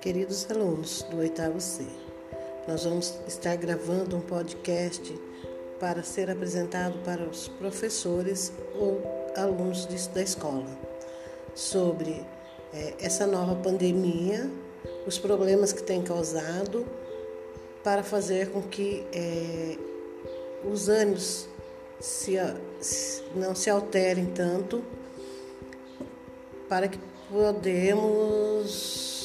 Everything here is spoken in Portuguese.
Queridos alunos do oitavo C, nós vamos estar gravando um podcast para ser apresentado para os professores ou alunos da escola sobre é, essa nova pandemia, os problemas que tem causado, para fazer com que é, os ânimos se, não se alterem tanto, para que podemos